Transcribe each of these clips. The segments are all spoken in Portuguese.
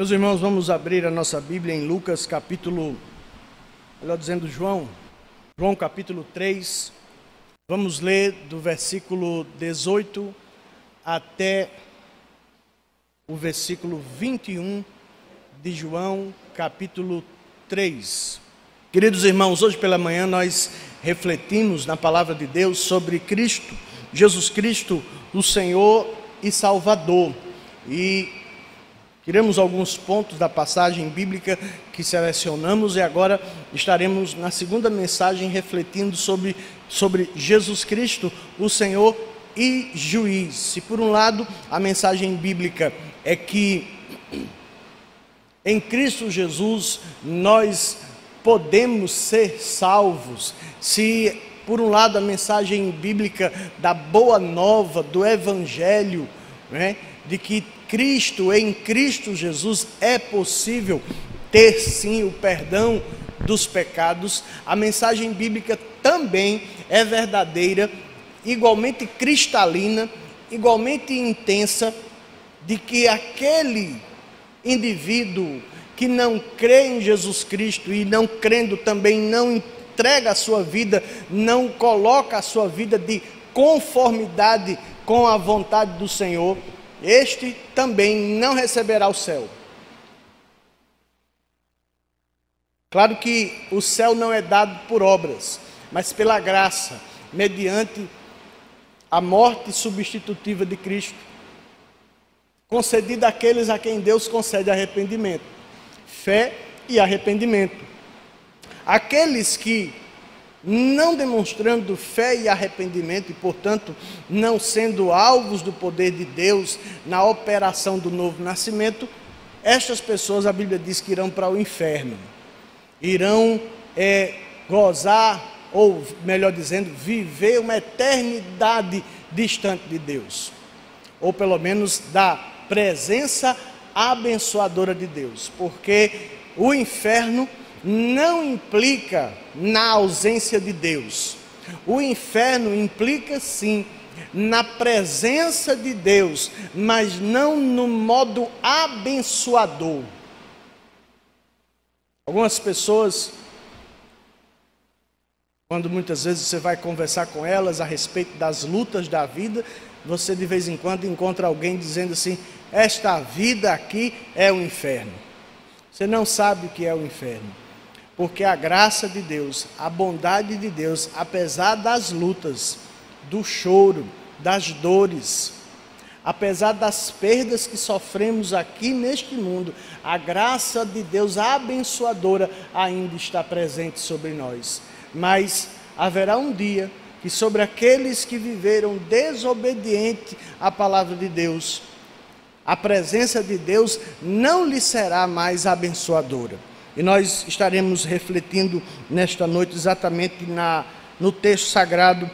Meus irmãos, vamos abrir a nossa Bíblia em Lucas capítulo, melhor dizendo, João, João capítulo 3. Vamos ler do versículo 18 até o versículo 21 de João capítulo 3. Queridos irmãos, hoje pela manhã nós refletimos na palavra de Deus sobre Cristo, Jesus Cristo, o Senhor e Salvador. E Tiramos alguns pontos da passagem bíblica que selecionamos e agora estaremos na segunda mensagem refletindo sobre, sobre Jesus Cristo, o Senhor e juiz. Se por um lado a mensagem bíblica é que em Cristo Jesus nós podemos ser salvos, se por um lado a mensagem bíblica da boa nova, do evangelho, né, de que Cristo, em Cristo Jesus, é possível ter sim o perdão dos pecados. A mensagem bíblica também é verdadeira, igualmente cristalina, igualmente intensa, de que aquele indivíduo que não crê em Jesus Cristo e não crendo também não entrega a sua vida, não coloca a sua vida de conformidade com a vontade do Senhor, este também não receberá o céu. Claro que o céu não é dado por obras, mas pela graça, mediante a morte substitutiva de Cristo, concedida àqueles a quem Deus concede arrependimento, fé e arrependimento. Aqueles que não demonstrando fé e arrependimento e, portanto, não sendo alvos do poder de Deus na operação do novo nascimento, estas pessoas, a Bíblia diz que irão para o inferno, irão é, gozar, ou melhor dizendo, viver uma eternidade distante de Deus, ou pelo menos da presença abençoadora de Deus, porque o inferno não implica na ausência de Deus. O inferno implica sim na presença de Deus, mas não no modo abençoador. Algumas pessoas, quando muitas vezes você vai conversar com elas a respeito das lutas da vida, você de vez em quando encontra alguém dizendo assim: Esta vida aqui é o inferno. Você não sabe o que é o inferno porque a graça de Deus, a bondade de Deus, apesar das lutas, do choro, das dores, apesar das perdas que sofremos aqui neste mundo, a graça de Deus abençoadora ainda está presente sobre nós. Mas haverá um dia que sobre aqueles que viveram desobediente à palavra de Deus, a presença de Deus não lhe será mais abençoadora. E nós estaremos refletindo nesta noite exatamente na, no texto sagrado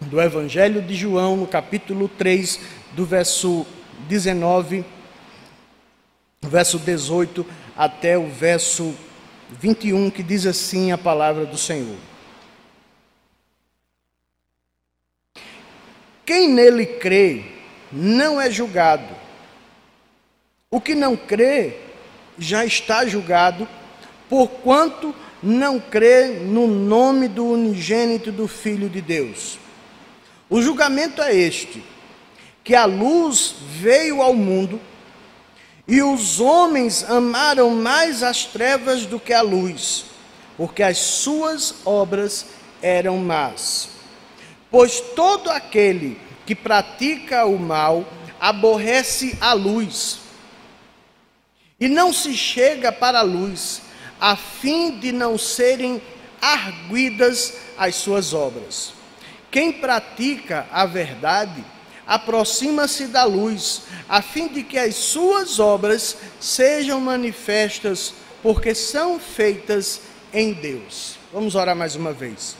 do Evangelho de João, no capítulo 3, do verso 19, verso 18 até o verso 21, que diz assim a palavra do Senhor. Quem nele crê não é julgado. O que não crê já está julgado, porquanto não crê no nome do unigênito do Filho de Deus. O julgamento é este: que a luz veio ao mundo e os homens amaram mais as trevas do que a luz, porque as suas obras eram más. Pois todo aquele que pratica o mal aborrece a luz e não se chega para a luz, a fim de não serem arguidas as suas obras. Quem pratica a verdade aproxima-se da luz, a fim de que as suas obras sejam manifestas, porque são feitas em Deus. Vamos orar mais uma vez.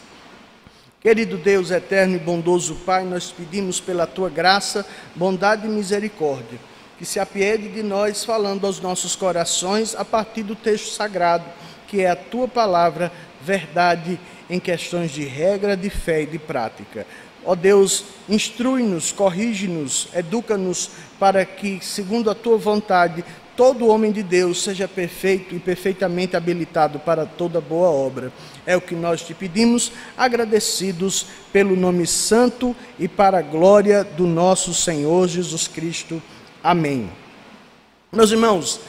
Querido Deus eterno e bondoso Pai, nós pedimos pela tua graça, bondade e misericórdia que se apiede de nós, falando aos nossos corações a partir do texto sagrado, que é a tua palavra, verdade em questões de regra, de fé e de prática. Ó oh Deus, instrui-nos, corrige-nos, educa-nos para que, segundo a tua vontade, todo homem de Deus seja perfeito e perfeitamente habilitado para toda boa obra. É o que nós te pedimos, agradecidos pelo nome santo e para a glória do nosso Senhor Jesus Cristo. Amém. Meus irmãos,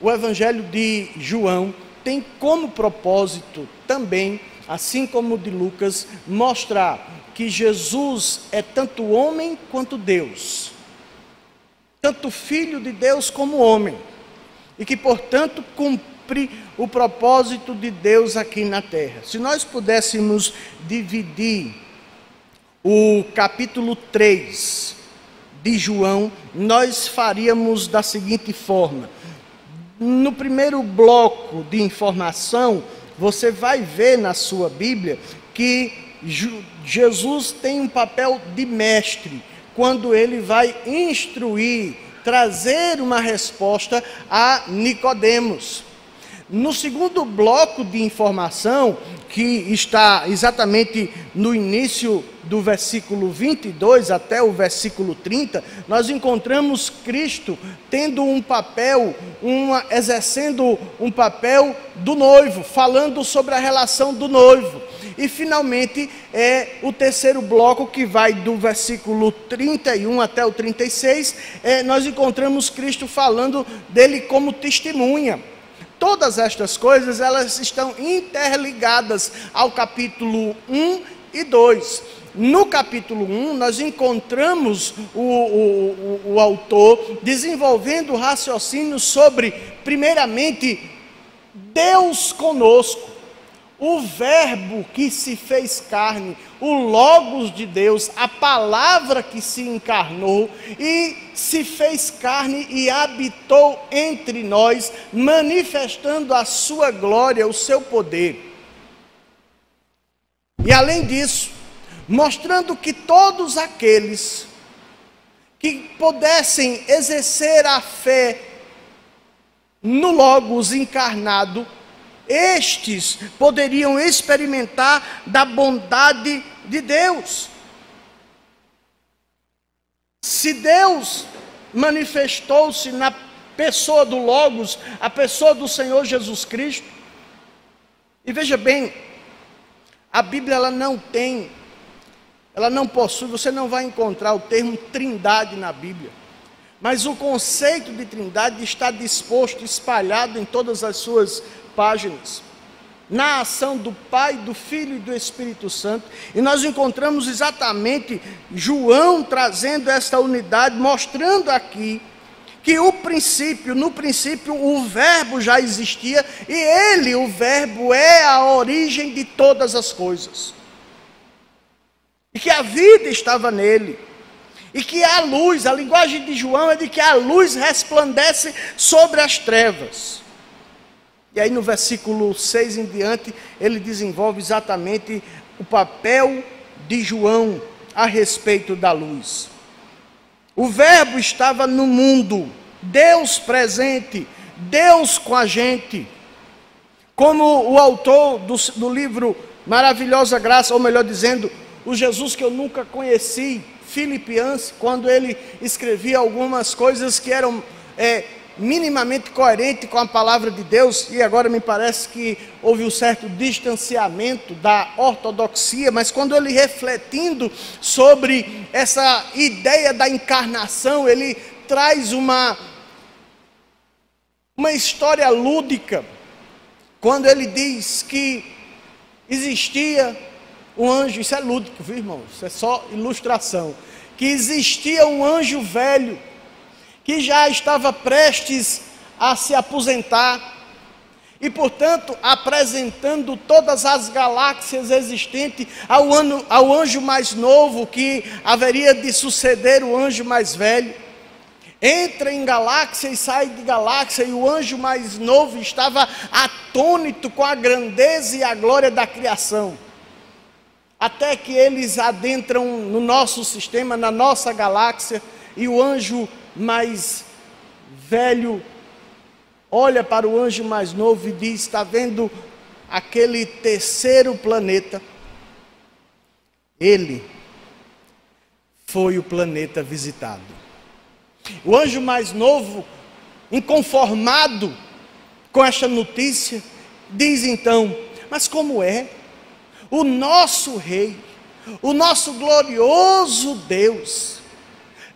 o Evangelho de João tem como propósito também, assim como o de Lucas, mostrar que Jesus é tanto homem quanto Deus, tanto filho de Deus como homem, e que, portanto, cumpre o propósito de Deus aqui na terra. Se nós pudéssemos dividir o capítulo 3 de João, nós faríamos da seguinte forma: no primeiro bloco de informação, você vai ver na sua Bíblia que Jesus tem um papel de mestre quando ele vai instruir, trazer uma resposta a Nicodemos. No segundo bloco de informação, que está exatamente no início do versículo 22 até o versículo 30, nós encontramos Cristo tendo um papel, uma, exercendo um papel do noivo, falando sobre a relação do noivo. E finalmente é o terceiro bloco que vai do versículo 31 até o 36, é, nós encontramos Cristo falando dele como testemunha. Todas estas coisas, elas estão interligadas ao capítulo 1 e 2. No capítulo 1, nós encontramos o, o, o, o autor desenvolvendo raciocínio sobre, primeiramente, Deus conosco o Verbo que se fez carne, o Logos de Deus, a palavra que se encarnou e se fez carne e habitou entre nós, manifestando a sua glória, o seu poder. E além disso, mostrando que todos aqueles que pudessem exercer a fé no Logos encarnado, estes poderiam experimentar da bondade de Deus. Se Deus manifestou-se na pessoa do Logos, a pessoa do Senhor Jesus Cristo, e veja bem, a Bíblia ela não tem, ela não possui, você não vai encontrar o termo trindade na Bíblia. Mas o conceito de trindade está disposto, espalhado em todas as suas páginas, na ação do Pai, do Filho e do Espírito Santo, e nós encontramos exatamente João trazendo esta unidade, mostrando aqui que o princípio, no princípio o verbo já existia e ele, o verbo, é a origem de todas as coisas. E que a vida estava nele. E que a luz, a linguagem de João é de que a luz resplandece sobre as trevas. E aí no versículo 6 em diante, ele desenvolve exatamente o papel de João a respeito da luz. O Verbo estava no mundo, Deus presente, Deus com a gente. Como o autor do, do livro Maravilhosa Graça, ou melhor dizendo, o Jesus que eu nunca conheci, Filipians, quando ele escrevia algumas coisas que eram é, minimamente coerente com a palavra de Deus, e agora me parece que houve um certo distanciamento da ortodoxia, mas quando ele refletindo sobre essa ideia da encarnação, ele traz uma, uma história lúdica, quando ele diz que existia um anjo, isso é lúdico, viu irmão? Isso é só ilustração. Que existia um anjo velho que já estava prestes a se aposentar e, portanto, apresentando todas as galáxias existentes ao, anjo mais novo que haveria de suceder o anjo mais velho. Entra em galáxia e sai de galáxia, e o anjo mais novo estava atônito com a grandeza e a glória da criação. Até que eles adentram no nosso sistema, na nossa galáxia, e o anjo mais velho olha para o anjo mais novo e diz: Está vendo aquele terceiro planeta? Ele foi o planeta visitado. O anjo mais novo inconformado com esta notícia, diz então: Mas como é? O nosso Rei, o nosso glorioso Deus,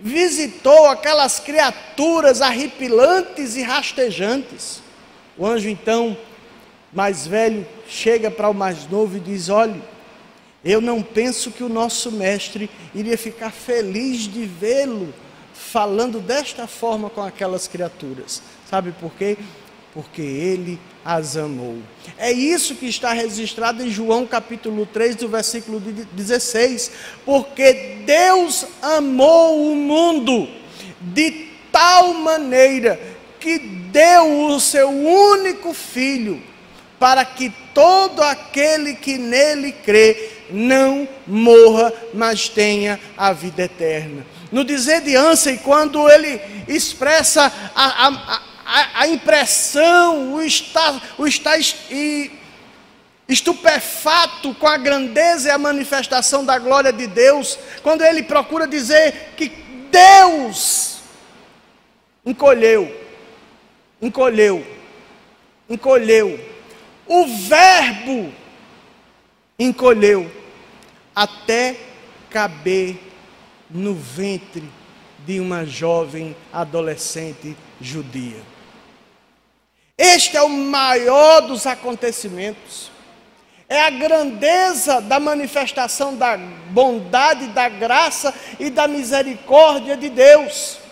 visitou aquelas criaturas arrepilantes e rastejantes. O anjo então, mais velho, chega para o mais novo e diz: Olhe, eu não penso que o nosso mestre iria ficar feliz de vê-lo falando desta forma com aquelas criaturas. Sabe por quê? Porque ele as amou. É isso que está registrado em João capítulo 3, do versículo 16. Porque Deus amou o mundo de tal maneira que deu o seu único filho, para que todo aquele que nele crê não morra, mas tenha a vida eterna. No dizer de Ansem, quando ele expressa a, a, a, a impressão, o estar, o estar estupefato com a grandeza e a manifestação da glória de Deus, quando ele procura dizer que Deus encolheu, encolheu, encolheu, o Verbo encolheu até caber no ventre de uma jovem adolescente judia. Este é o maior dos acontecimentos. É a grandeza da manifestação da bondade, da graça e da misericórdia de Deus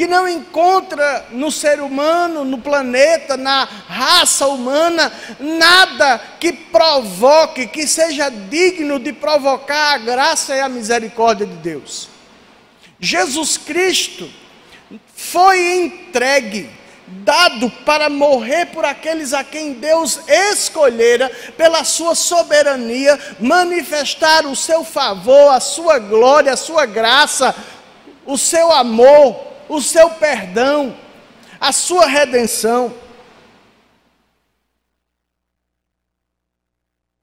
que não encontra no ser humano, no planeta, na raça humana, nada que provoque, que seja digno de provocar a graça e a misericórdia de Deus. Jesus Cristo foi entregue, dado para morrer por aqueles a quem Deus escolhera, pela sua soberania, manifestar o seu favor, a sua glória, a sua graça, o seu amor o seu perdão, a sua redenção.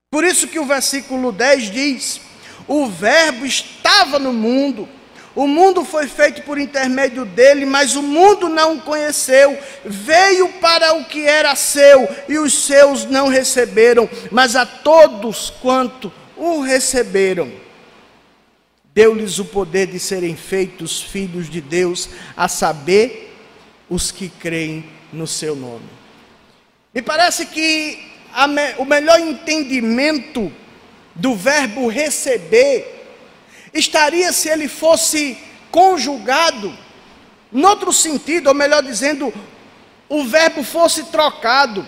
Por isso que o versículo 10 diz: O Verbo estava no mundo, o mundo foi feito por intermédio dele, mas o mundo não o conheceu. Veio para o que era seu, e os seus não receberam, mas a todos quanto o receberam deu-lhes o poder de serem feitos filhos de Deus, a saber, os que creem no seu nome. Me parece que me, o melhor entendimento do verbo receber estaria se ele fosse conjugado, noutro sentido, ou melhor dizendo, o verbo fosse trocado.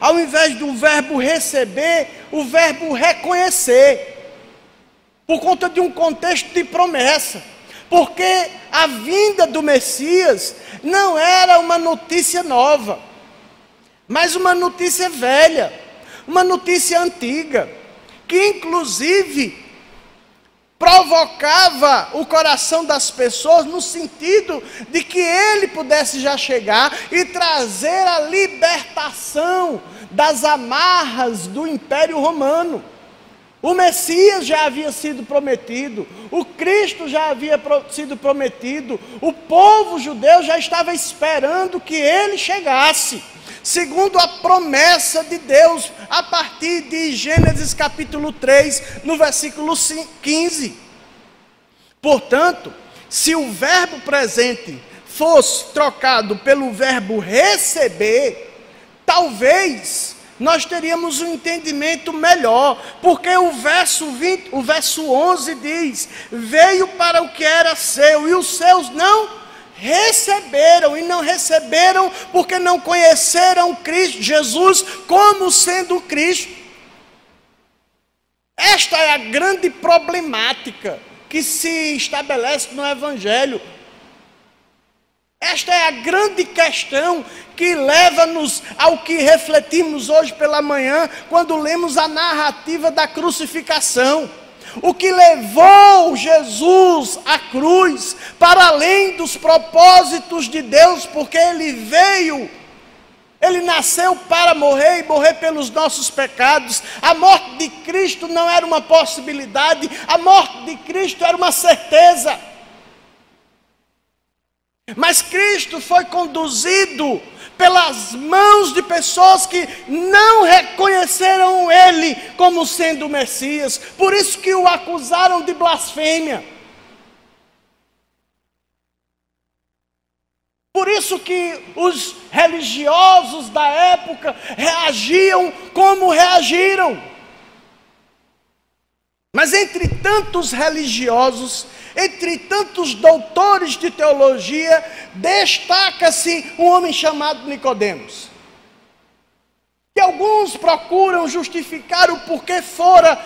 Ao invés do verbo receber, o verbo reconhecer por conta de um contexto de promessa. Porque a vinda do Messias não era uma notícia nova, mas uma notícia velha, uma notícia antiga, que inclusive provocava o coração das pessoas no sentido de que ele pudesse já chegar e trazer a libertação das amarras do Império Romano. O Messias já havia sido prometido, o Cristo já havia sido prometido, o povo judeu já estava esperando que ele chegasse, segundo a promessa de Deus, a partir de Gênesis capítulo 3, no versículo 15. Portanto, se o verbo presente fosse trocado pelo verbo receber, talvez nós teríamos um entendimento melhor, porque o verso 20, o verso 11 diz: "Veio para o que era seu e os seus não receberam e não receberam porque não conheceram Cristo Jesus como sendo Cristo". Esta é a grande problemática que se estabelece no evangelho. Esta é a grande questão que leva-nos ao que refletimos hoje pela manhã, quando lemos a narrativa da crucificação. O que levou Jesus à cruz, para além dos propósitos de Deus, porque ele veio, ele nasceu para morrer e morrer pelos nossos pecados. A morte de Cristo não era uma possibilidade, a morte de Cristo era uma certeza. Mas Cristo foi conduzido pelas mãos de pessoas que não reconheceram ele como sendo o Messias, por isso que o acusaram de blasfêmia. Por isso que os religiosos da época reagiam como reagiram. Mas entre tantos religiosos, entre tantos doutores de teologia, destaca-se um homem chamado Nicodemos. Que alguns procuram justificar o porquê fora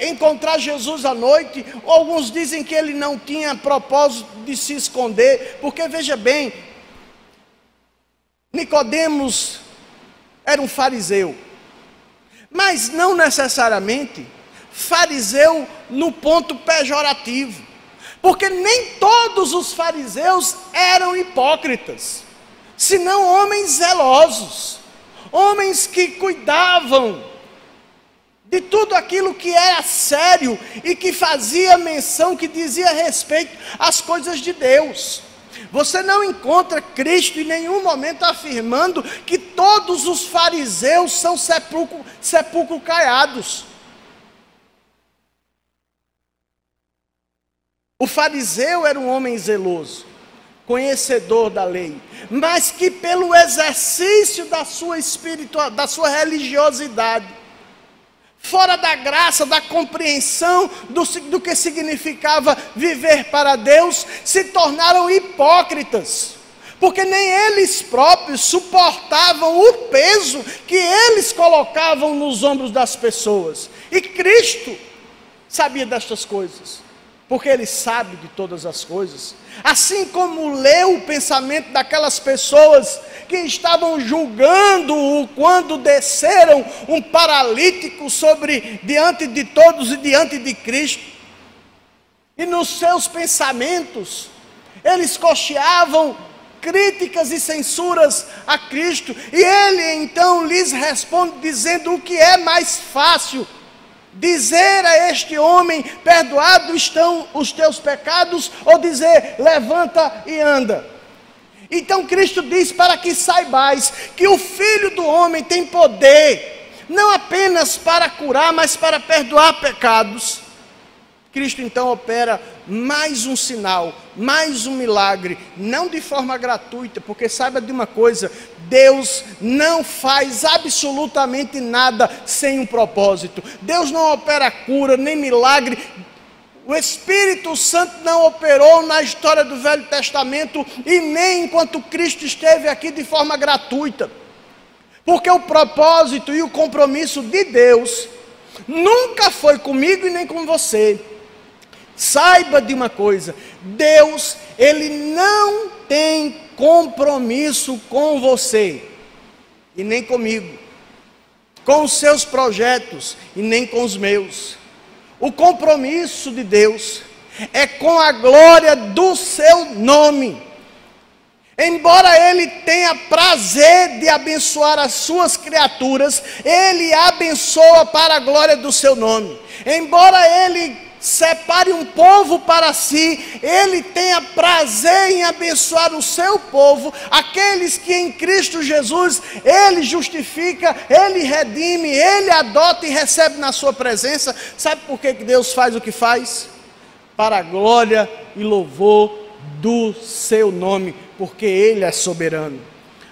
encontrar Jesus à noite, alguns dizem que ele não tinha propósito de se esconder, porque veja bem, Nicodemos era um fariseu, mas não necessariamente fariseu no ponto pejorativo. Porque nem todos os fariseus eram hipócritas, senão homens zelosos, homens que cuidavam de tudo aquilo que era sério e que fazia menção, que dizia respeito às coisas de Deus. Você não encontra Cristo em nenhum momento afirmando que todos os fariseus são sepulcro, sepulcro caiados. O fariseu era um homem zeloso, conhecedor da lei, mas que pelo exercício da sua espiritual, da sua religiosidade, fora da graça, da compreensão do, do que significava viver para Deus, se tornaram hipócritas porque nem eles próprios suportavam o peso que eles colocavam nos ombros das pessoas. E Cristo sabia destas coisas porque ele sabe de todas as coisas. Assim como leu o pensamento daquelas pessoas que estavam julgando-o quando desceram um paralítico sobre diante de todos e diante de Cristo. E nos seus pensamentos, eles cocheavam críticas e censuras a Cristo, e ele então lhes responde dizendo o que é mais fácil dizer a este homem: perdoados estão os teus pecados, ou dizer: levanta e anda. Então Cristo diz para que saibais que o Filho do Homem tem poder, não apenas para curar, mas para perdoar pecados. Cristo então opera mais um sinal, mais um milagre, não de forma gratuita, porque saiba de uma coisa: Deus não faz absolutamente nada sem um propósito. Deus não opera cura nem milagre. O Espírito Santo não operou na história do Velho Testamento e nem enquanto Cristo esteve aqui de forma gratuita. Porque o propósito e o compromisso de Deus nunca foi comigo e nem com você Saiba de uma coisa: Deus, Ele não tem compromisso com você e nem comigo, com os seus projetos e nem com os meus. O compromisso de Deus é com a glória do seu nome. Embora ele tenha prazer de abençoar as suas criaturas, ele abençoa para a glória do seu nome. Embora ele separe um povo para si, ele tenha prazer em abençoar o seu povo, aqueles que em Cristo Jesus ele justifica, ele redime, ele adota e recebe na sua presença. Sabe por que Deus faz o que faz? Para a glória e louvor do seu nome, porque ele é soberano.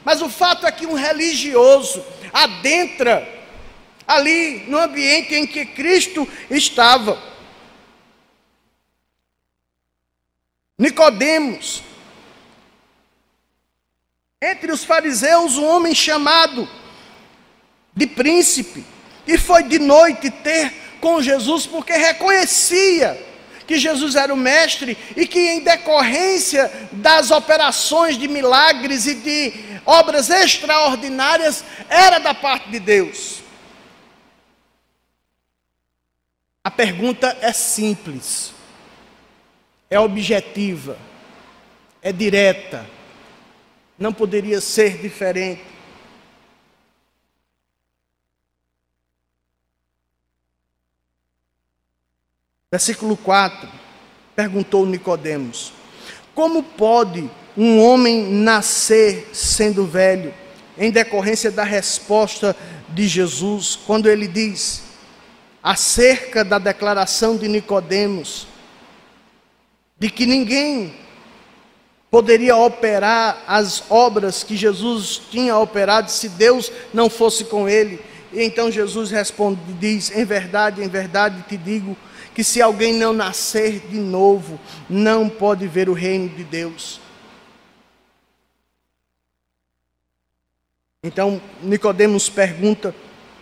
Mas o fato é que um religioso adentra ali no ambiente em que Cristo estava. Nicodemos. Entre os fariseus, um homem chamado de príncipe, e foi de noite ter com Jesus, porque reconhecia que Jesus era o mestre e que, em decorrência das operações de milagres e de obras extraordinárias, era da parte de Deus. A pergunta é simples é objetiva, é direta, não poderia ser diferente. Versículo 4, perguntou Nicodemos: Como pode um homem nascer sendo velho? Em decorrência da resposta de Jesus, quando ele diz acerca da declaração de Nicodemos, de que ninguém poderia operar as obras que Jesus tinha operado se Deus não fosse com ele. E então Jesus responde, diz: Em verdade, em verdade te digo que se alguém não nascer de novo, não pode ver o reino de Deus. Então Nicodemos pergunta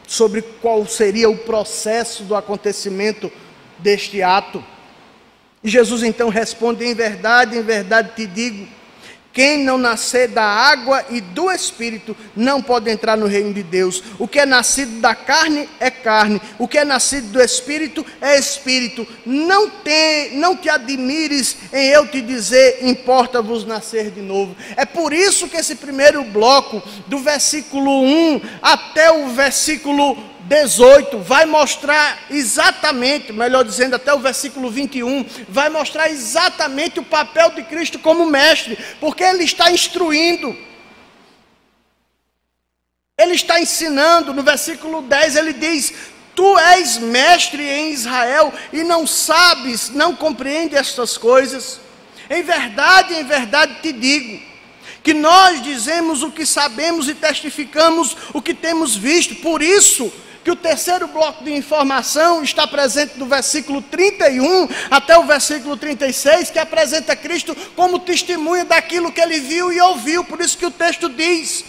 sobre qual seria o processo do acontecimento deste ato. E Jesus então responde: Em verdade, em verdade te digo quem não nascer da água e do espírito não pode entrar no reino de Deus. O que é nascido da carne é carne, o que é nascido do espírito é espírito. Não te, não te admires em eu te dizer, importa-vos nascer de novo. É por isso que esse primeiro bloco, do versículo 1 até o versículo 18 vai mostrar exatamente, melhor dizendo, até o versículo 21, vai mostrar exatamente o papel de Cristo como mestre, porque ele está instruindo. Ele está ensinando, no versículo 10 ele diz: Tu és mestre em Israel e não sabes, não compreende estas coisas. Em verdade, em verdade te digo, que nós dizemos o que sabemos e testificamos o que temos visto, por isso que o terceiro bloco de informação está presente do versículo 31 até o versículo 36, que apresenta Cristo como testemunha daquilo que ele viu e ouviu. Por isso que o texto diz: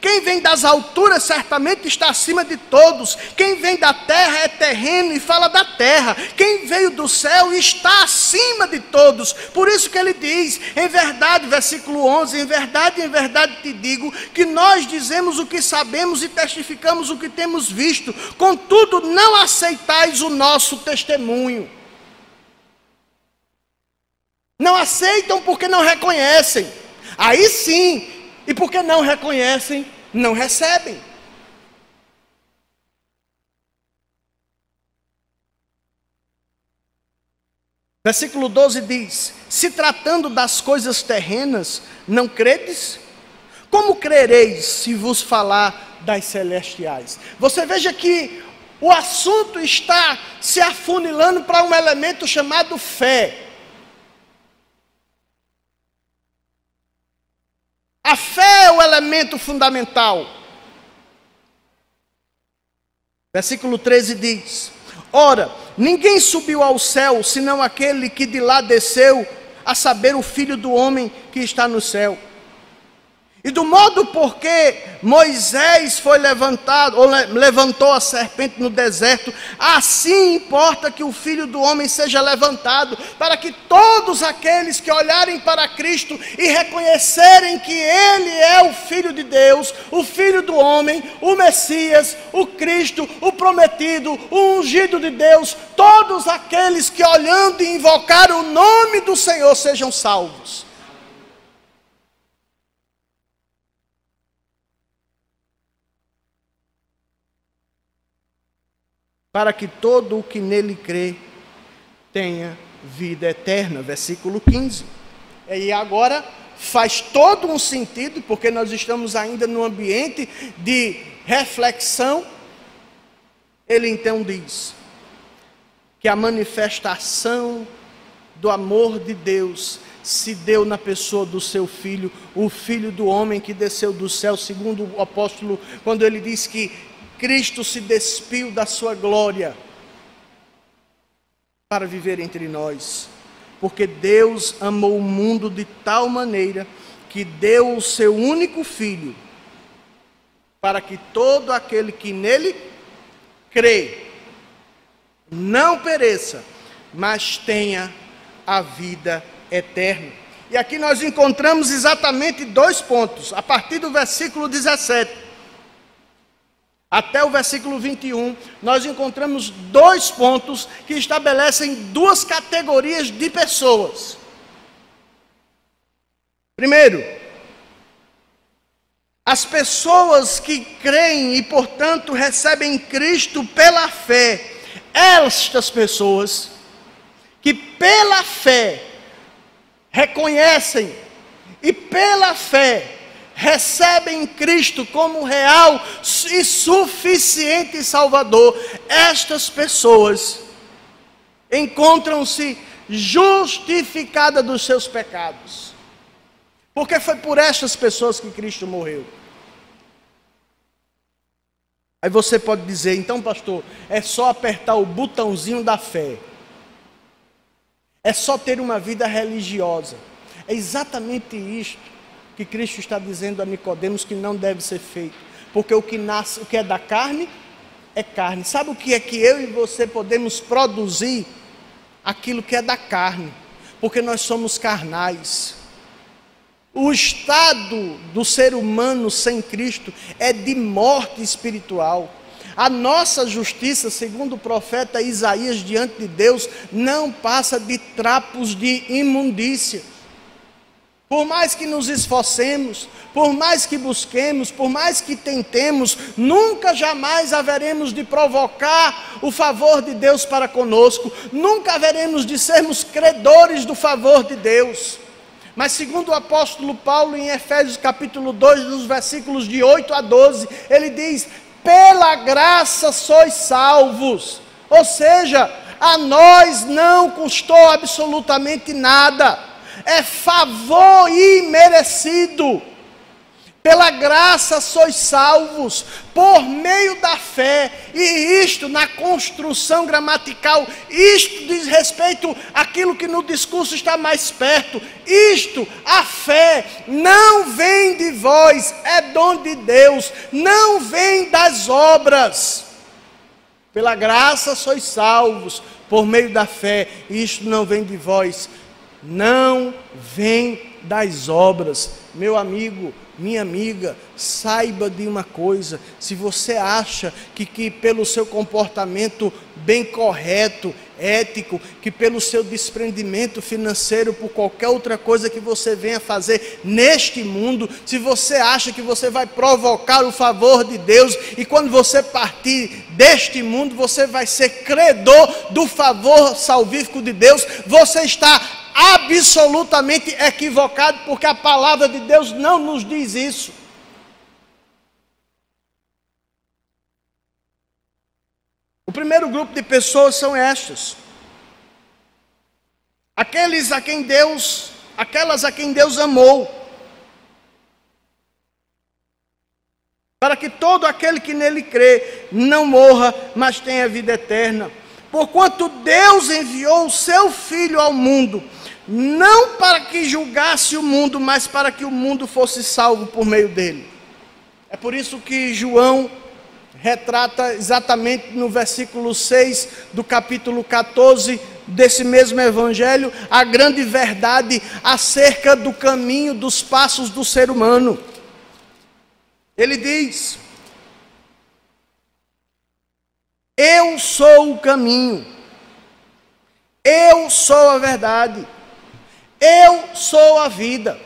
quem vem das alturas certamente está acima de todos. Quem vem da terra é terreno e fala da terra. Quem veio do céu está acima de todos. Por isso que ele diz, em verdade, versículo 11: Em verdade, em verdade te digo que nós dizemos o que sabemos e testificamos o que temos visto. Contudo, não aceitais o nosso testemunho. Não aceitam porque não reconhecem. Aí sim, e porque não reconhecem, não recebem. Versículo 12 diz: Se tratando das coisas terrenas, não credes? Como crereis se vos falar das celestiais? Você veja que o assunto está se afunilando para um elemento chamado fé. A fé é o elemento fundamental. Versículo 13 diz: Ora, ninguém subiu ao céu senão aquele que de lá desceu, a saber, o filho do homem que está no céu. E do modo porque Moisés foi levantado, ou levantou a serpente no deserto, assim importa que o filho do homem seja levantado, para que todos aqueles que olharem para Cristo e reconhecerem que Ele é o Filho de Deus, o Filho do homem, o Messias, o Cristo, o prometido, o ungido de Deus, todos aqueles que olhando e invocar o nome do Senhor sejam salvos. Para que todo o que nele crê tenha vida eterna. Versículo 15. E agora faz todo um sentido, porque nós estamos ainda no ambiente de reflexão. Ele então diz que a manifestação do amor de Deus se deu na pessoa do seu filho, o filho do homem que desceu do céu, segundo o apóstolo, quando ele diz que Cristo se despiu da sua glória para viver entre nós, porque Deus amou o mundo de tal maneira que deu o seu único filho, para que todo aquele que nele crê não pereça, mas tenha a vida eterna. E aqui nós encontramos exatamente dois pontos, a partir do versículo 17 até o versículo 21, nós encontramos dois pontos que estabelecem duas categorias de pessoas. Primeiro, as pessoas que creem e, portanto, recebem Cristo pela fé, estas pessoas que pela fé reconhecem e pela fé recebem Cristo como real e suficiente Salvador, estas pessoas encontram-se justificadas dos seus pecados. Porque foi por estas pessoas que Cristo morreu. Aí você pode dizer, então, pastor, é só apertar o botãozinho da fé. É só ter uma vida religiosa. É exatamente isto que Cristo está dizendo a Nicodemos que não deve ser feito, porque o que nasce, o que é da carne é carne. Sabe o que é que eu e você podemos produzir? Aquilo que é da carne, porque nós somos carnais. O estado do ser humano sem Cristo é de morte espiritual. A nossa justiça, segundo o profeta Isaías diante de Deus, não passa de trapos de imundícia. Por mais que nos esforcemos, por mais que busquemos, por mais que tentemos, nunca jamais haveremos de provocar o favor de Deus para conosco, nunca haveremos de sermos credores do favor de Deus. Mas segundo o apóstolo Paulo em Efésios capítulo 2, nos versículos de 8 a 12, ele diz: "Pela graça sois salvos". Ou seja, a nós não custou absolutamente nada é favor imerecido. Pela graça sois salvos, por meio da fé, e isto na construção gramatical, isto diz respeito àquilo que no discurso está mais perto. Isto, a fé, não vem de vós, é dom de Deus, não vem das obras. Pela graça sois salvos, por meio da fé, isto não vem de vós, não vem das obras. Meu amigo, minha amiga, saiba de uma coisa: se você acha que, que pelo seu comportamento bem correto, ético, que pelo seu desprendimento financeiro, por qualquer outra coisa que você venha fazer neste mundo, se você acha que você vai provocar o favor de Deus e quando você partir deste mundo, você vai ser credor do favor salvífico de Deus, você está absolutamente equivocado, porque a palavra de Deus não nos diz isso. O primeiro grupo de pessoas são estas. Aqueles a quem Deus, aquelas a quem Deus amou. Para que todo aquele que nele crê não morra, mas tenha vida eterna. Porquanto Deus enviou o seu Filho ao mundo não para que julgasse o mundo, mas para que o mundo fosse salvo por meio dele. É por isso que João retrata exatamente no versículo 6 do capítulo 14 desse mesmo evangelho a grande verdade acerca do caminho, dos passos do ser humano. Ele diz: Eu sou o caminho, eu sou a verdade. Eu sou a vida.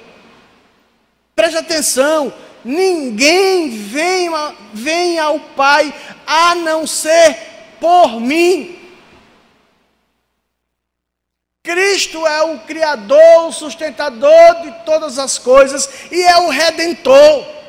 Preste atenção, ninguém vem, vem ao Pai a não ser por mim. Cristo é o Criador, o sustentador de todas as coisas e é o Redentor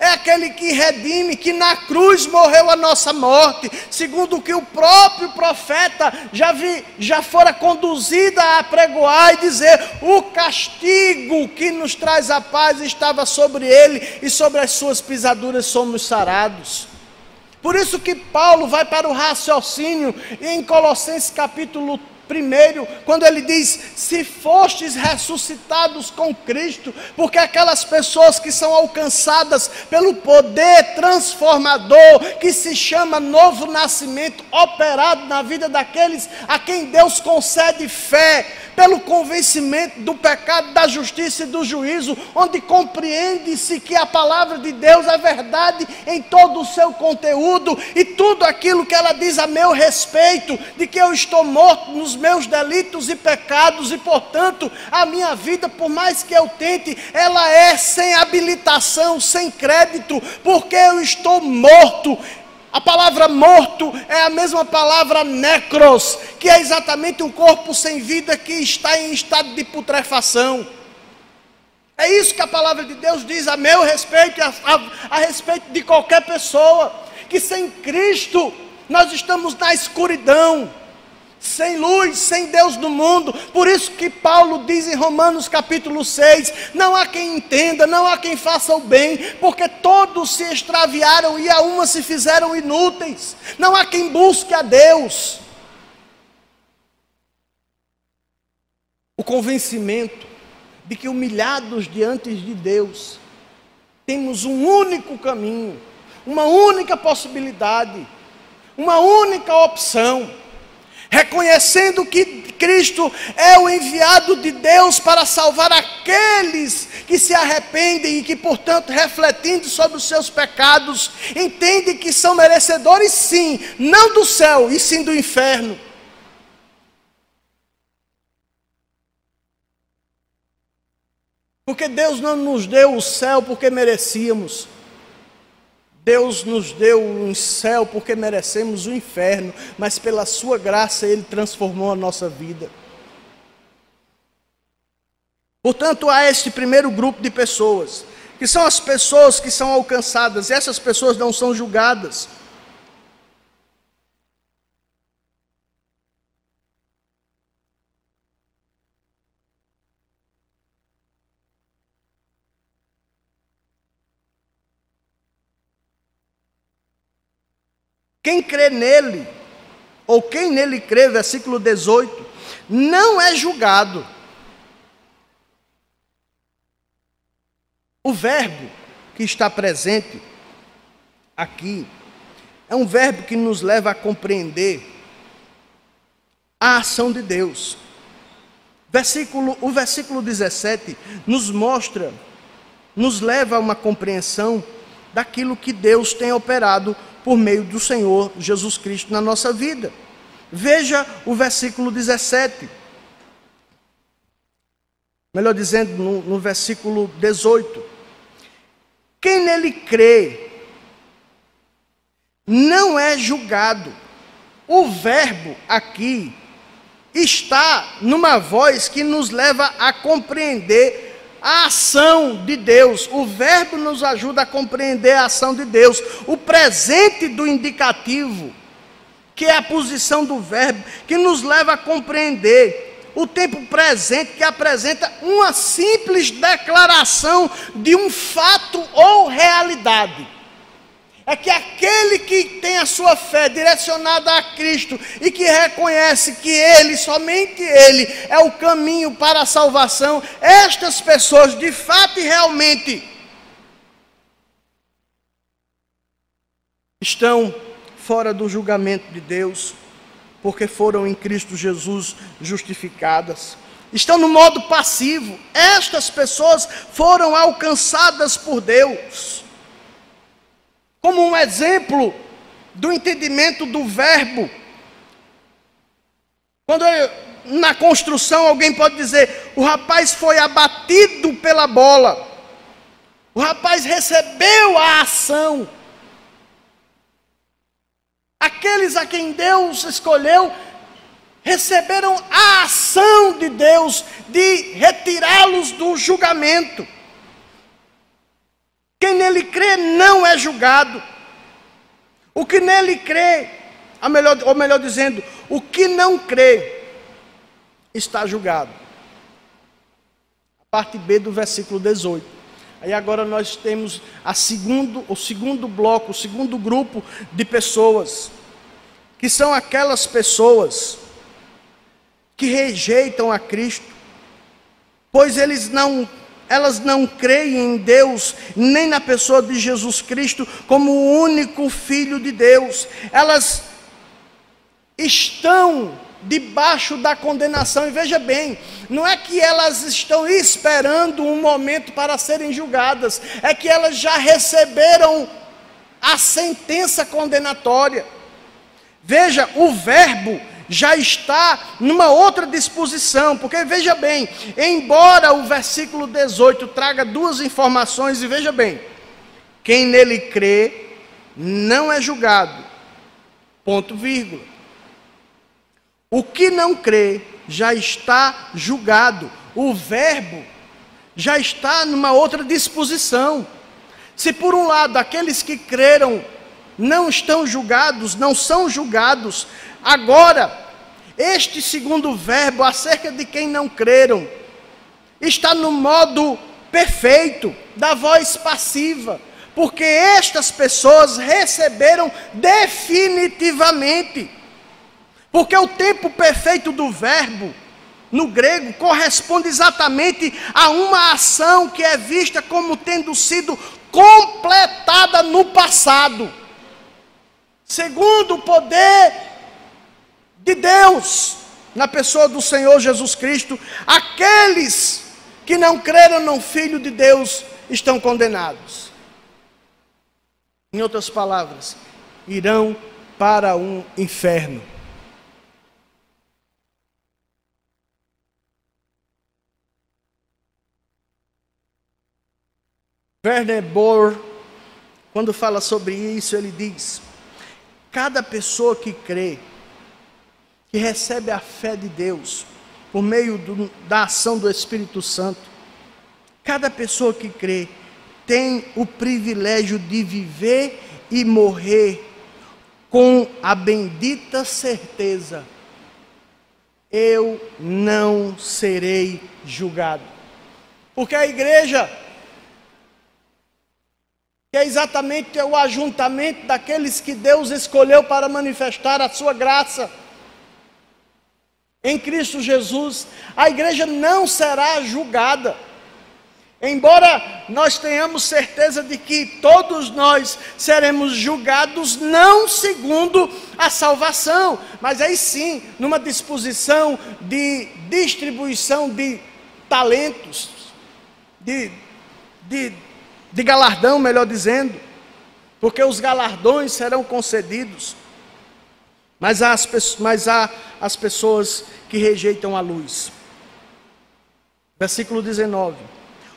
é aquele que redime, que na cruz morreu a nossa morte, segundo o que o próprio profeta já, vi, já fora conduzida a pregoar e dizer: o castigo que nos traz a paz estava sobre ele, e sobre as suas pisaduras somos sarados. Por isso que Paulo vai para o raciocínio em Colossenses capítulo Primeiro, quando ele diz: Se fostes ressuscitados com Cristo, porque aquelas pessoas que são alcançadas pelo poder transformador, que se chama novo nascimento, operado na vida daqueles a quem Deus concede fé, pelo convencimento do pecado, da justiça e do juízo, onde compreende-se que a palavra de Deus é verdade em todo o seu conteúdo e tudo aquilo que ela diz a meu respeito, de que eu estou morto nos meus delitos e pecados e, portanto, a minha vida, por mais que eu tente, ela é sem habilitação, sem crédito, porque eu estou morto A palavra morto é a mesma palavra necros, que é exatamente um corpo sem vida que está em estado de putrefação. É isso que a palavra de Deus diz a meu respeito a, a, a respeito de qualquer pessoa, que sem Cristo nós estamos na escuridão sem luz, sem Deus no mundo. Por isso que Paulo diz em Romanos capítulo 6: não há quem entenda, não há quem faça o bem, porque todos se extraviaram e a uma se fizeram inúteis. Não há quem busque a Deus. O convencimento de que humilhados diante de Deus, temos um único caminho, uma única possibilidade, uma única opção reconhecendo que Cristo é o enviado de Deus para salvar aqueles que se arrependem e que, portanto, refletindo sobre os seus pecados, entendem que são merecedores, sim, não do céu, e sim do inferno. Porque Deus não nos deu o céu porque merecíamos. Deus nos deu um céu porque merecemos o inferno, mas pela sua graça Ele transformou a nossa vida. Portanto, há este primeiro grupo de pessoas, que são as pessoas que são alcançadas, e essas pessoas não são julgadas. Quem crê nele, ou quem nele crê, versículo 18, não é julgado. O verbo que está presente aqui é um verbo que nos leva a compreender a ação de Deus. Versículo, o versículo 17 nos mostra, nos leva a uma compreensão daquilo que Deus tem operado por meio do Senhor Jesus Cristo na nossa vida. Veja o versículo 17. Melhor dizendo, no, no versículo 18. Quem nele crê não é julgado. O verbo aqui está numa voz que nos leva a compreender a ação de Deus. O verbo nos ajuda a compreender a ação de Deus. O presente do indicativo, que é a posição do verbo, que nos leva a compreender o tempo presente, que apresenta uma simples declaração de um fato ou realidade é que aquele que tem a sua fé direcionada a Cristo e que reconhece que Ele, somente Ele, é o caminho para a salvação, estas pessoas, de fato e realmente, estão fora do julgamento de Deus, porque foram em Cristo Jesus justificadas. Estão no modo passivo. Estas pessoas foram alcançadas por Deus como um exemplo do entendimento do verbo. Quando na construção alguém pode dizer: o rapaz foi abatido pela bola, o rapaz recebeu a ação. Aqueles a quem Deus escolheu receberam a ação de Deus de retirá-los do julgamento. Quem nele crê não é julgado. O que nele crê, ou melhor, ou melhor dizendo, o que não crê, está julgado. A parte B do versículo 18. Aí agora nós temos a segundo, o segundo bloco, o segundo grupo de pessoas, que são aquelas pessoas que rejeitam a Cristo, pois eles não elas não creem em Deus, nem na pessoa de Jesus Cristo como o único Filho de Deus. Elas estão debaixo da condenação. E veja bem, não é que elas estão esperando um momento para serem julgadas, é que elas já receberam a sentença condenatória. Veja, o Verbo já está numa outra disposição, porque veja bem, embora o versículo 18 traga duas informações, e veja bem, quem nele crê não é julgado. Ponto vírgula. O que não crê já está julgado. O verbo já está numa outra disposição. Se por um lado aqueles que creram não estão julgados, não são julgados, agora este segundo verbo acerca de quem não creram está no modo perfeito da voz passiva, porque estas pessoas receberam definitivamente. Porque o tempo perfeito do verbo no grego corresponde exatamente a uma ação que é vista como tendo sido completada no passado. Segundo o poder de Deus, na pessoa do Senhor Jesus Cristo, aqueles que não creram no Filho de Deus estão condenados. Em outras palavras, irão para um inferno. Werner Bohr, quando fala sobre isso, ele diz: cada pessoa que crê, que recebe a fé de Deus, por meio do, da ação do Espírito Santo, cada pessoa que crê tem o privilégio de viver e morrer com a bendita certeza: eu não serei julgado. Porque a igreja que é exatamente o ajuntamento daqueles que Deus escolheu para manifestar a sua graça. Em Cristo Jesus, a igreja não será julgada. Embora nós tenhamos certeza de que todos nós seremos julgados não segundo a salvação, mas aí sim, numa disposição de distribuição de talentos, de, de de galardão, melhor dizendo, porque os galardões serão concedidos, mas há as, mas há as pessoas que rejeitam a luz. Versículo 19: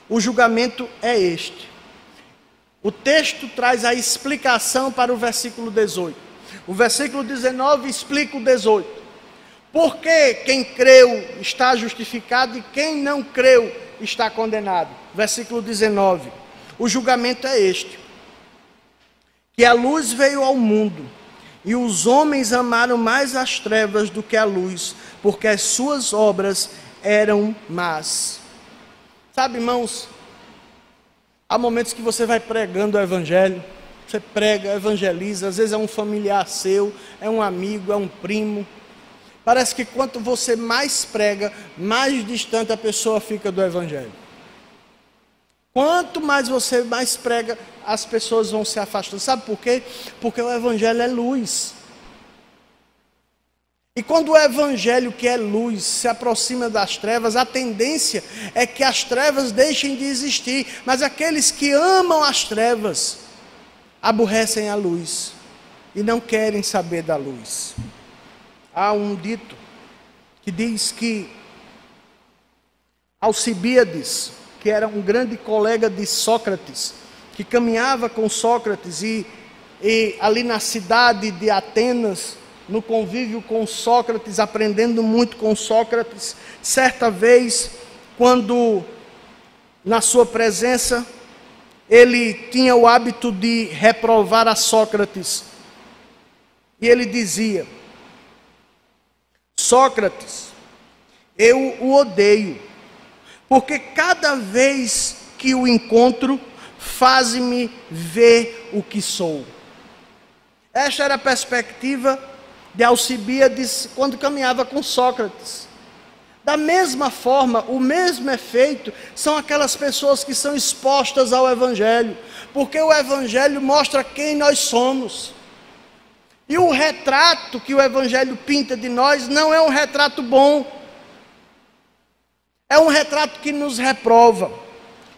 O julgamento é este. O texto traz a explicação para o versículo 18. O versículo 19 explica o 18. Porque quem creu está justificado e quem não creu está condenado. Versículo 19 o julgamento é este: que a luz veio ao mundo, e os homens amaram mais as trevas do que a luz, porque as suas obras eram más. Sabe, irmãos, há momentos que você vai pregando o evangelho, você prega, evangeliza, às vezes é um familiar seu, é um amigo, é um primo. Parece que quanto você mais prega, mais distante a pessoa fica do evangelho. Quanto mais você mais prega, as pessoas vão se afastando. Sabe por quê? Porque o evangelho é luz. E quando o evangelho, que é luz, se aproxima das trevas, a tendência é que as trevas deixem de existir. Mas aqueles que amam as trevas aborrecem a luz e não querem saber da luz. Há um dito que diz que Alcibíades, que era um grande colega de Sócrates, que caminhava com Sócrates e, e ali na cidade de Atenas, no convívio com Sócrates, aprendendo muito com Sócrates, certa vez, quando na sua presença, ele tinha o hábito de reprovar a Sócrates. E ele dizia: Sócrates, eu o odeio porque cada vez que o encontro, faz-me ver o que sou. Esta era a perspectiva de Alcibíades quando caminhava com Sócrates. Da mesma forma, o mesmo efeito são aquelas pessoas que são expostas ao Evangelho, porque o Evangelho mostra quem nós somos. E o retrato que o Evangelho pinta de nós não é um retrato bom. É um retrato que nos reprova.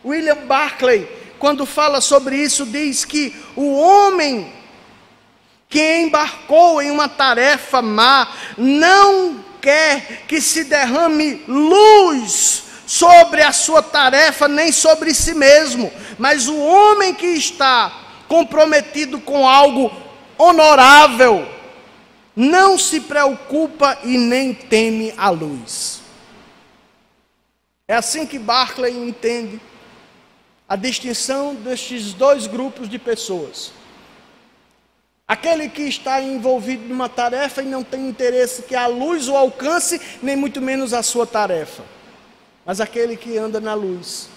William Barclay, quando fala sobre isso, diz que o homem que embarcou em uma tarefa má não quer que se derrame luz sobre a sua tarefa nem sobre si mesmo, mas o homem que está comprometido com algo honorável, não se preocupa e nem teme a luz. É assim que Barclay entende a distinção destes dois grupos de pessoas. Aquele que está envolvido numa tarefa e não tem interesse que a luz o alcance, nem muito menos a sua tarefa. Mas aquele que anda na luz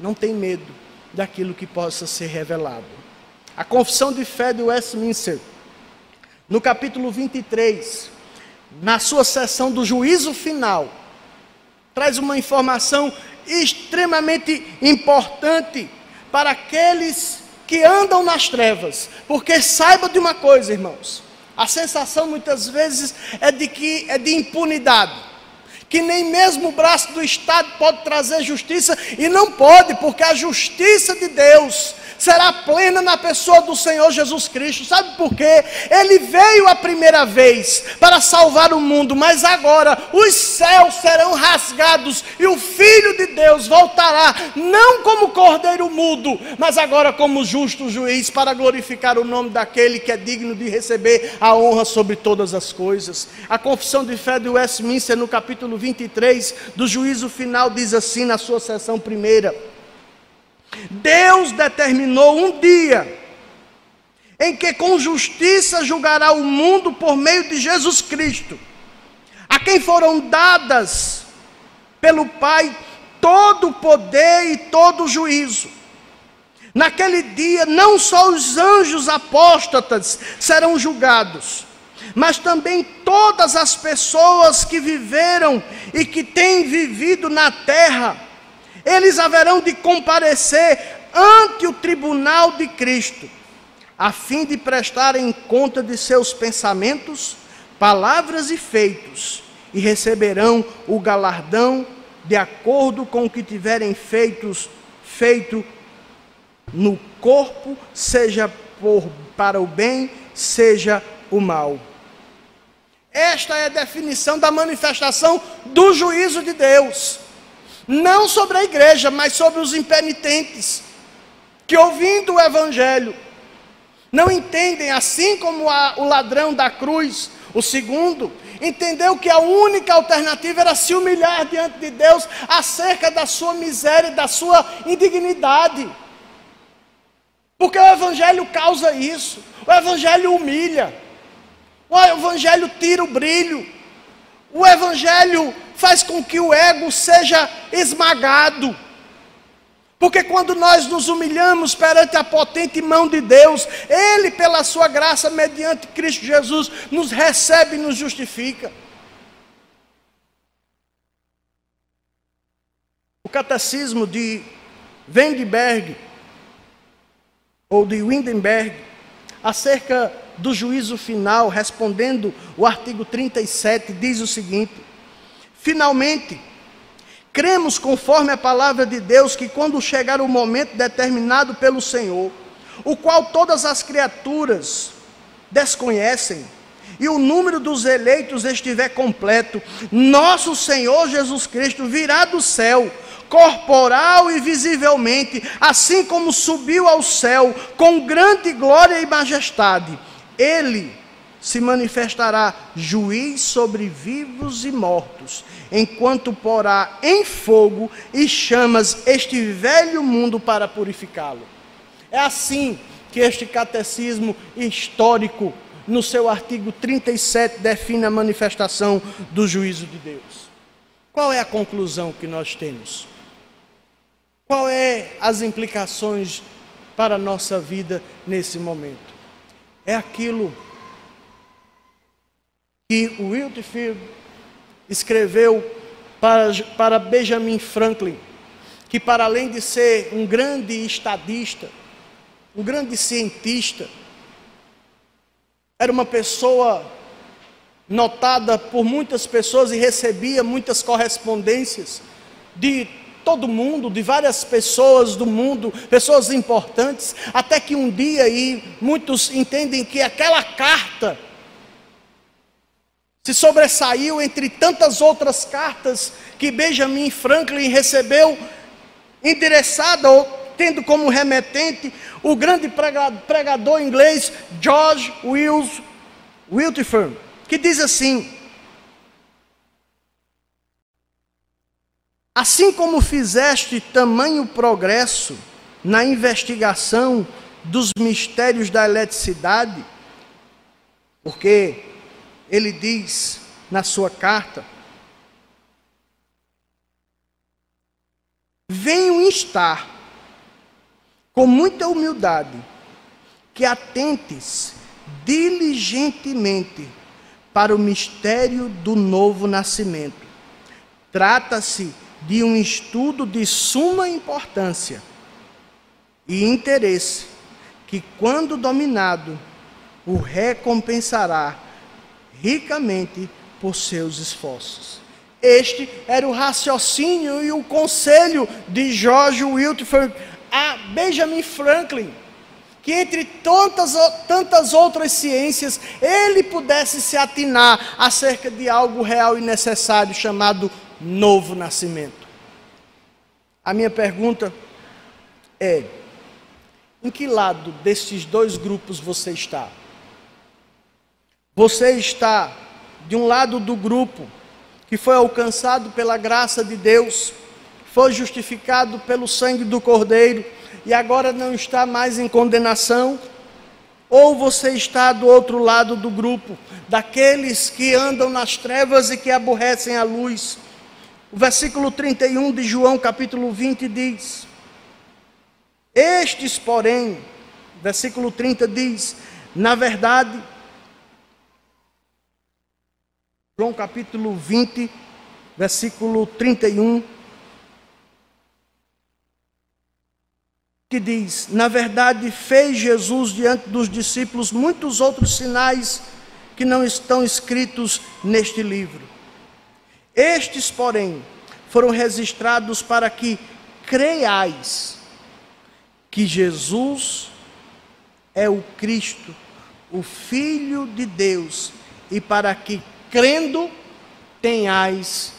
não tem medo daquilo que possa ser revelado. A confissão de fé de Westminster, no capítulo 23, na sua sessão do juízo final, traz uma informação extremamente importante para aqueles que andam nas trevas, porque saiba de uma coisa, irmãos, a sensação muitas vezes é de que é de impunidade. Que nem mesmo o braço do Estado pode trazer justiça, e não pode, porque a justiça de Deus será plena na pessoa do Senhor Jesus Cristo. Sabe por quê? Ele veio a primeira vez para salvar o mundo, mas agora os céus serão rasgados e o Filho de Deus voltará, não como cordeiro mudo, mas agora como justo juiz, para glorificar o nome daquele que é digno de receber a honra sobre todas as coisas. A confissão de fé de Westminster, no capítulo 23 do juízo final, diz assim na sua sessão primeira. Deus determinou um dia em que com justiça julgará o mundo por meio de Jesus Cristo, a quem foram dadas pelo Pai todo o poder e todo o juízo. Naquele dia, não só os anjos apóstatas serão julgados, mas também todas as pessoas que viveram e que têm vivido na terra eles haverão de comparecer ante o tribunal de Cristo, a fim de prestarem conta de seus pensamentos, palavras e feitos, e receberão o galardão de acordo com o que tiverem feitos, feito no corpo, seja por, para o bem, seja o mal. Esta é a definição da manifestação do juízo de Deus não sobre a igreja, mas sobre os impenitentes, que ouvindo o evangelho, não entendem, assim como a, o ladrão da cruz, o segundo, entendeu que a única alternativa era se humilhar diante de Deus acerca da sua miséria da sua indignidade. Porque o Evangelho causa isso, o Evangelho humilha, o Evangelho tira o brilho, o Evangelho faz com que o ego seja esmagado. Porque quando nós nos humilhamos perante a potente mão de Deus, Ele, pela Sua graça, mediante Cristo Jesus, nos recebe e nos justifica. O catecismo de Wendberg, ou de Windenberg, acerca do juízo final, respondendo o artigo 37, diz o seguinte: Finalmente, cremos conforme a palavra de Deus que quando chegar o momento determinado pelo Senhor, o qual todas as criaturas desconhecem, e o número dos eleitos estiver completo, nosso Senhor Jesus Cristo virá do céu, corporal e visivelmente, assim como subiu ao céu com grande glória e majestade. Ele se manifestará juiz sobre vivos e mortos, enquanto porá em fogo e chamas este velho mundo para purificá-lo. É assim que este catecismo histórico, no seu artigo 37, define a manifestação do juízo de Deus. Qual é a conclusão que nós temos? Qual é as implicações para a nossa vida nesse momento? É aquilo que Wiltfield escreveu para, para Benjamin Franklin, que para além de ser um grande estadista, um grande cientista, era uma pessoa notada por muitas pessoas e recebia muitas correspondências de todo mundo, de várias pessoas do mundo, pessoas importantes, até que um dia aí muitos entendem que aquela carta se sobressaiu entre tantas outras cartas que Benjamin Franklin recebeu, endereçada ou tendo como remetente o grande pregador inglês George Wills Wiltford, que diz assim: Assim como fizeste tamanho progresso na investigação dos mistérios da eletricidade, porque ele diz na sua carta: Venho instar com muita humildade que atentes diligentemente para o mistério do novo nascimento. Trata-se de um estudo de suma importância e interesse, que, quando dominado, o recompensará ricamente por seus esforços. Este era o raciocínio e o conselho de George Wiltford a Benjamin Franklin, que entre tantas, tantas outras ciências, ele pudesse se atinar acerca de algo real e necessário chamado novo nascimento. A minha pergunta é: em que lado destes dois grupos você está? Você está de um lado do grupo que foi alcançado pela graça de Deus, foi justificado pelo sangue do Cordeiro e agora não está mais em condenação, ou você está do outro lado do grupo, daqueles que andam nas trevas e que aborrecem a luz, o versículo 31 de João, capítulo 20, diz: Estes, porém, versículo 30 diz: Na verdade, João capítulo 20, versículo 31, que diz: Na verdade, fez Jesus diante dos discípulos muitos outros sinais que não estão escritos neste livro. Estes, porém, foram registrados para que creiais que Jesus é o Cristo, o Filho de Deus, e para que, crendo, tenhais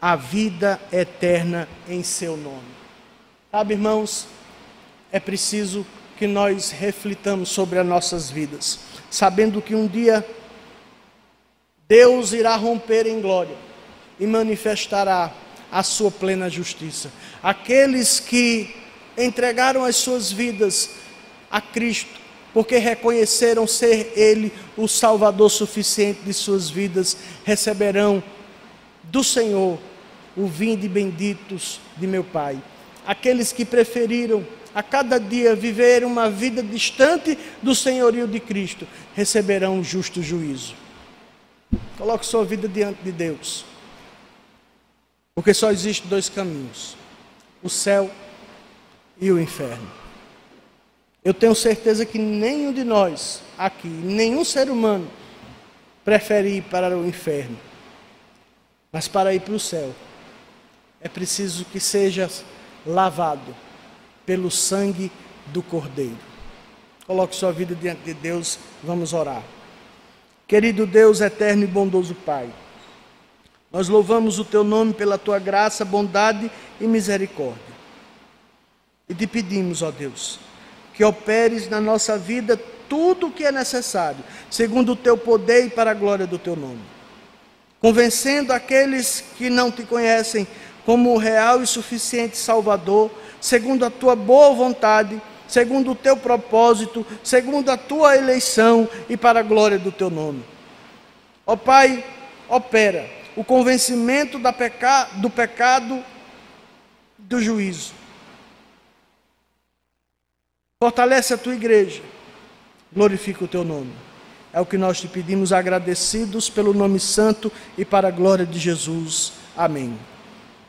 a vida eterna em seu nome. Sabe, irmãos, é preciso que nós reflitamos sobre as nossas vidas, sabendo que um dia Deus irá romper em glória e manifestará a sua plena justiça. Aqueles que entregaram as suas vidas a Cristo, porque reconheceram ser Ele o Salvador suficiente de suas vidas, receberão do Senhor o vinde benditos de meu Pai. Aqueles que preferiram a cada dia viver uma vida distante do senhorio de Cristo, receberão um justo juízo. Coloque sua vida diante de Deus. Porque só existem dois caminhos: o céu e o inferno. Eu tenho certeza que nenhum de nós aqui, nenhum ser humano, prefere ir para o inferno. Mas para ir para o céu, é preciso que seja lavado pelo sangue do Cordeiro. Coloque sua vida diante de Deus, vamos orar. Querido Deus eterno e bondoso Pai. Nós louvamos o teu nome pela tua graça, bondade e misericórdia. E te pedimos, ó Deus, que operes na nossa vida tudo o que é necessário, segundo o teu poder e para a glória do teu nome. Convencendo aqueles que não te conhecem como o real e suficiente Salvador, segundo a tua boa vontade, segundo o teu propósito, segundo a tua eleição e para a glória do teu nome. Ó Pai, opera o convencimento peca, do pecado, do juízo. Fortalece a tua igreja, glorifica o teu nome. É o que nós te pedimos, agradecidos pelo nome santo e para a glória de Jesus. Amém.